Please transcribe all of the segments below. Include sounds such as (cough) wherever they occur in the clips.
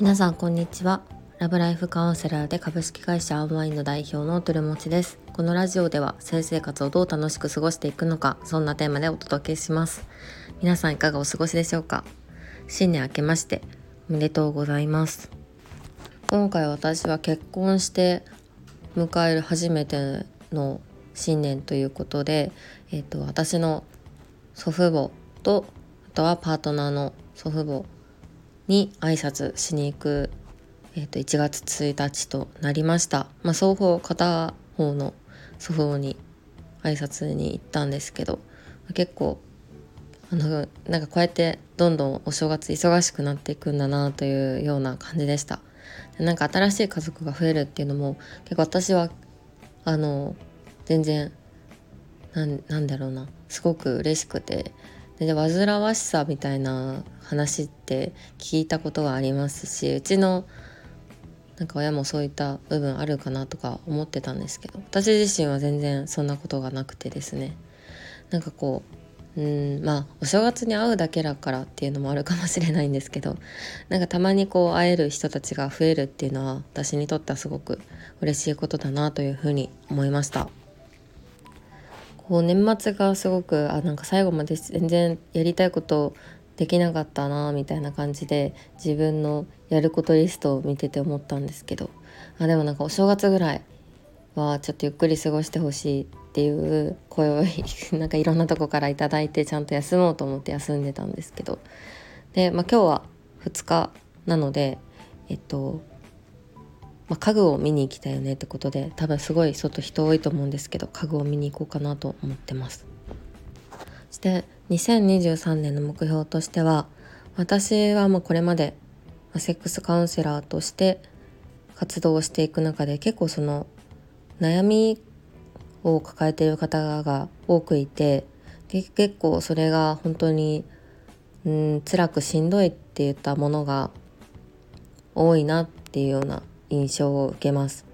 皆さんこんにちは。ラブライフカウンセラーで株式会社アンワインの代表のトゥルモチです。このラジオでは性生活をどう楽しく過ごしていくのかそんなテーマでお届けします。皆さんいかがお過ごしでしょうか？新年明けましておめでとうございます。今回私は結婚して迎える初めての新年ということで、えーと、私の祖父母とあとはパートナーの祖父母に挨拶しに行く、えーと、1月1日となりました、まあ、双方片方の祖父母に挨拶に行ったんですけど結構あのなんかこうやってどんどんお正月忙しくなっていくんだなというような感じでした。でなんか新しい家族が増えるっていうのも結構私はあの全然なんだろうなすごく嬉しくてで煩わしさみたいな話って聞いたことがありますしうちのなんか親もそういった部分あるかなとか思ってたんですけど私自身は全然そんなことがなくてですねなんかこううんまあお正月に会うだけだからっていうのもあるかもしれないんですけどなんかたまにこう会える人たちが増えるっていうのは私にとってはすごく嬉しいことだなというふうに思いました。こう年末がすごくあなんか最後まで全然やりたいことできなかったなみたいな感じで自分のやることリストを見てて思ったんですけどあでもなんかお正月ぐらいはちょっとゆっくり過ごしてほしいっていう声を (laughs) なんかいろんなとこから頂いてちゃんと休もうと思って休んでたんですけど。で、まあ、今日は2日なのでえっとまあ、家具を見に行きたいよねってことで多分すごい外人多いと思うんですけど家具を見に行こうかなと思ってます。そして2023年の目標としては私はもうこれまでセックスカウンセラーとして活動をしていく中で結構その悩みを抱えている方が多くいてで結構それが本当にうん辛くしんどいって言ったものが多いなっていうような印象を受けます。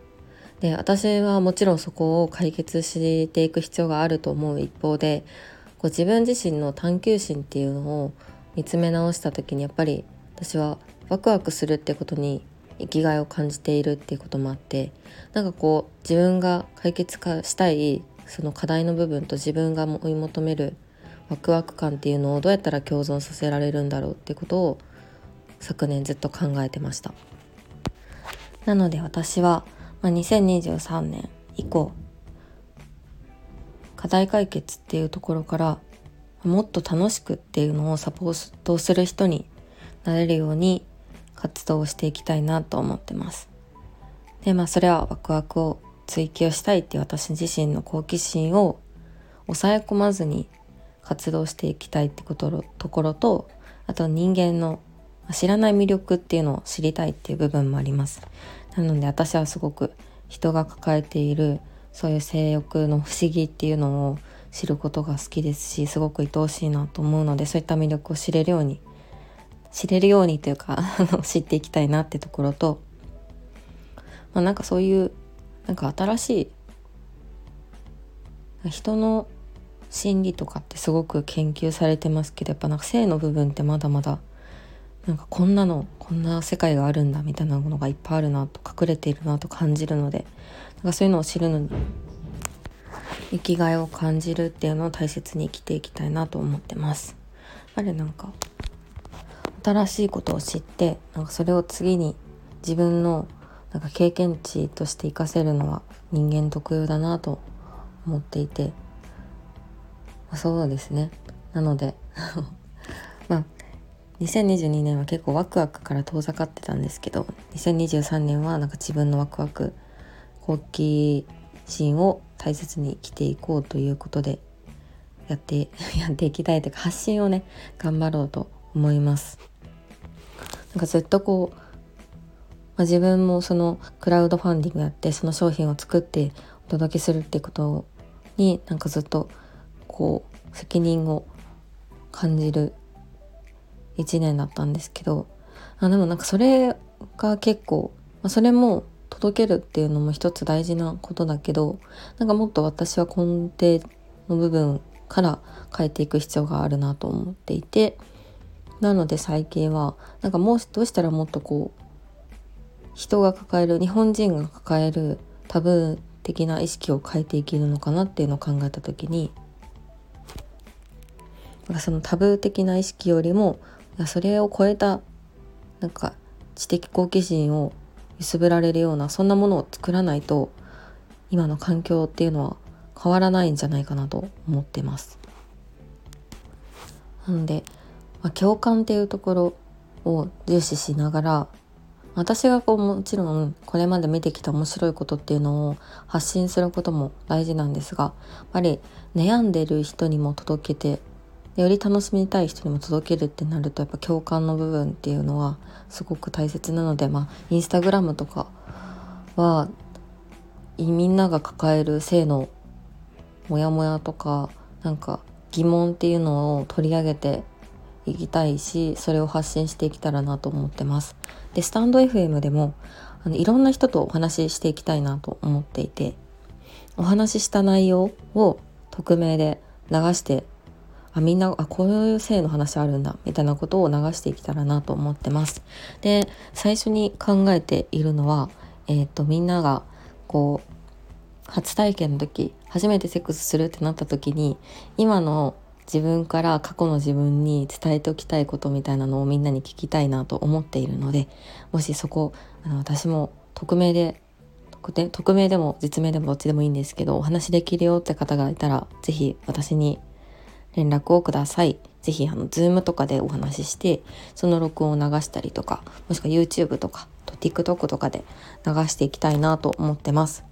で私はもちろんそこを解決していく必要があると思う一方でこう自分自身の探求心っていうのを見つめ直した時にやっぱり私はワクワクするってことに生きがいを感じているっていうこともあってなんかこう自分が解決化したいその課題の部分と自分が追い求めるワクワク感っていうのをどうやったら共存させられるんだろうってことを昨年ずっと考えてました。なので私は、まあ、2023年以降課題解決っていうところからもっと楽しくっていうのをサポートする人になれるように活動をしていきたいなと思ってます。でまあそれはワクワクを追求したいっていう私自身の好奇心を抑え込まずに活動していきたいってことところとあと人間の知らない魅力っていうのを知りたいっていう部分もあります。なので私はすごく人が抱えているそういう性欲の不思議っていうのを知ることが好きですしすごく愛おしいなと思うのでそういった魅力を知れるように知れるようにというか (laughs) 知っていきたいなってところと、まあ、なんかそういうなんか新しい人の心理とかってすごく研究されてますけどやっぱなんか性の部分ってまだまだなんかこんなのこんな世界があるんだみたいなものがいっぱいあるなと隠れているなと感じるのでなんかそういうのを知るのに生きがいを感じるっていうのを大切に生きていきたいなと思ってます。あれなんか新しいことを知ってなんかそれを次に自分のなんか経験値として活かせるのは人間特有だなと思っていて、まあ、そうですねなのでまあ2022年は結構ワクワクから遠ざかってたんですけど2023年はなんか自分のワクワク好奇心を大切に生きていこうということでやって (laughs) やっていきたいというか発信をね頑張ろうと思います。なんかずっとこう、まあ、自分もそのクラウドファンディングやってその商品を作ってお届けするってことになんかずっとこう責任を感じる1年だったんですけどあでもなんかそれが結構、まあ、それも届けるっていうのも一つ大事なことだけどなんかもっと私は根底の部分から変えていく必要があるなと思っていてなので最近はなんかもうどうしたらもっとこう人が抱える日本人が抱えるタブー的な意識を変えていけるのかなっていうのを考えた時になんかそのタブー的な意識よりもそれを超えたなんか知的好奇心を揺すぶられるようなそんなものを作らないと今の環境っていうのは変わらないんじゃないかなと思ってます。なので、まあ、共感っていうところを重視しながら私がこうもちろんこれまで見てきた面白いことっていうのを発信することも大事なんですがやっぱり悩んでる人にも届けてより楽しみたい人にも届けるってなるとやっぱ共感の部分っていうのはすごく大切なのでまあインスタグラムとかはみんなが抱える性のモヤモヤとかなんか疑問っていうのを取り上げていきたいしそれを発信していけたらなと思ってます。でスタンド FM でもあのいろんな人とお話ししていきたいなと思っていてお話しした内容を匿名で流してあみんなあこういう性の話あるんだみたいなことを流していけたらなと思ってます。で最初に考えているのは、えーと、みんながこう初体験の時初めてセックスするってなった時に今の自分から過去の自分に伝えておきたいことみたいなのをみんなに聞きたいなと思っているのでもしそこあの私も匿名で匿名でも実名でもどっちでもいいんですけどお話できるよって方がいたら是非私に連絡をください。是非あの Zoom とかでお話ししてその録音を流したりとかもしくは YouTube とか TikTok とかで流していきたいなと思ってます。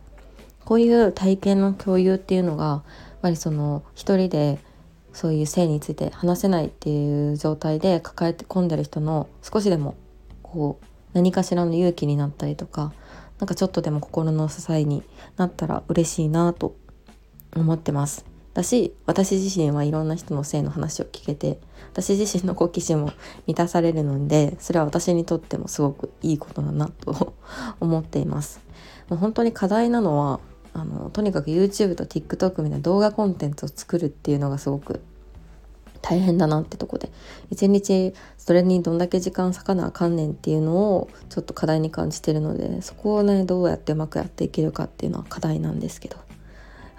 こういう体験の共有っていうのがやっぱりその一人でそういう性について話せないっていう状態で抱えて込んでる人の少しでもこう何かしらの勇気になったりとかなんかちょっとでも心の支えになったら嬉しいなと思ってます。だし私自身はいろんな人の性の話を聞けて私自身の好奇心も満たされるのでそれは私にとってもすごくいいことだなと (laughs) 思っています。もう本当に課題なのはあのとにかく YouTube と TikTok みたいな動画コンテンツを作るっていうのがすごく大変だなってとこで一日それにどんだけ時間割かなあかんねんっていうのをちょっと課題に感じてるのでそこをねどうやってうまくやっていけるかっていうのは課題なんですけど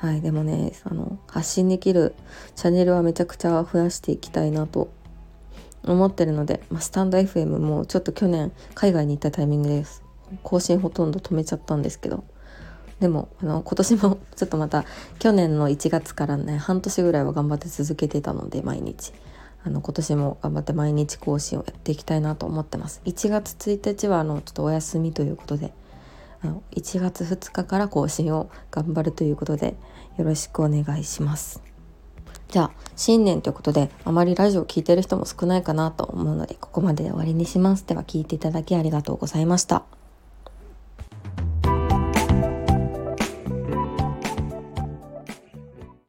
はいでもねあの発信できるチャンネルはめちゃくちゃ増やしていきたいなと思ってるので、まあ、スタンド FM もちょっと去年海外に行ったタイミングです。更新ほとんど止めちゃったんですけど。でもあの今年も (laughs) ちょっとまた去年の1月からね半年ぐらいは頑張って続けてたので毎日。あの今年も頑張って毎日更新をやっていきたいなと思ってます。1月1日はあのちょっとお休みということであの1月2日から更新を頑張るということでよろしくお願いします。じゃあ新年ということであまりラジオを聴いてる人も少ないかなと思うのでここまでで終わりにします。では聞いていただきありがとうございました。